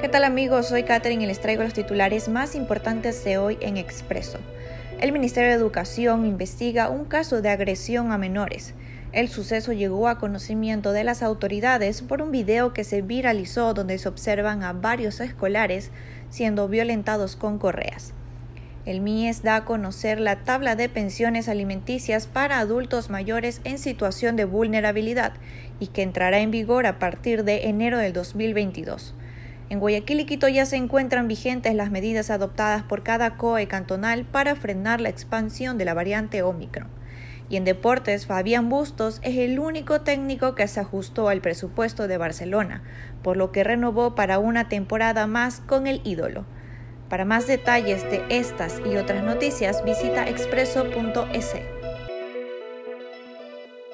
¿Qué tal amigos? Soy Katherine y les traigo los titulares más importantes de hoy en Expreso. El Ministerio de Educación investiga un caso de agresión a menores. El suceso llegó a conocimiento de las autoridades por un video que se viralizó donde se observan a varios escolares siendo violentados con correas. El MIES da a conocer la tabla de pensiones alimenticias para adultos mayores en situación de vulnerabilidad y que entrará en vigor a partir de enero del 2022. En Guayaquil y Quito ya se encuentran vigentes las medidas adoptadas por cada COE cantonal para frenar la expansión de la variante Omicron. Y en deportes, Fabián Bustos es el único técnico que se ajustó al presupuesto de Barcelona, por lo que renovó para una temporada más con el ídolo. Para más detalles de estas y otras noticias, visita expreso.es.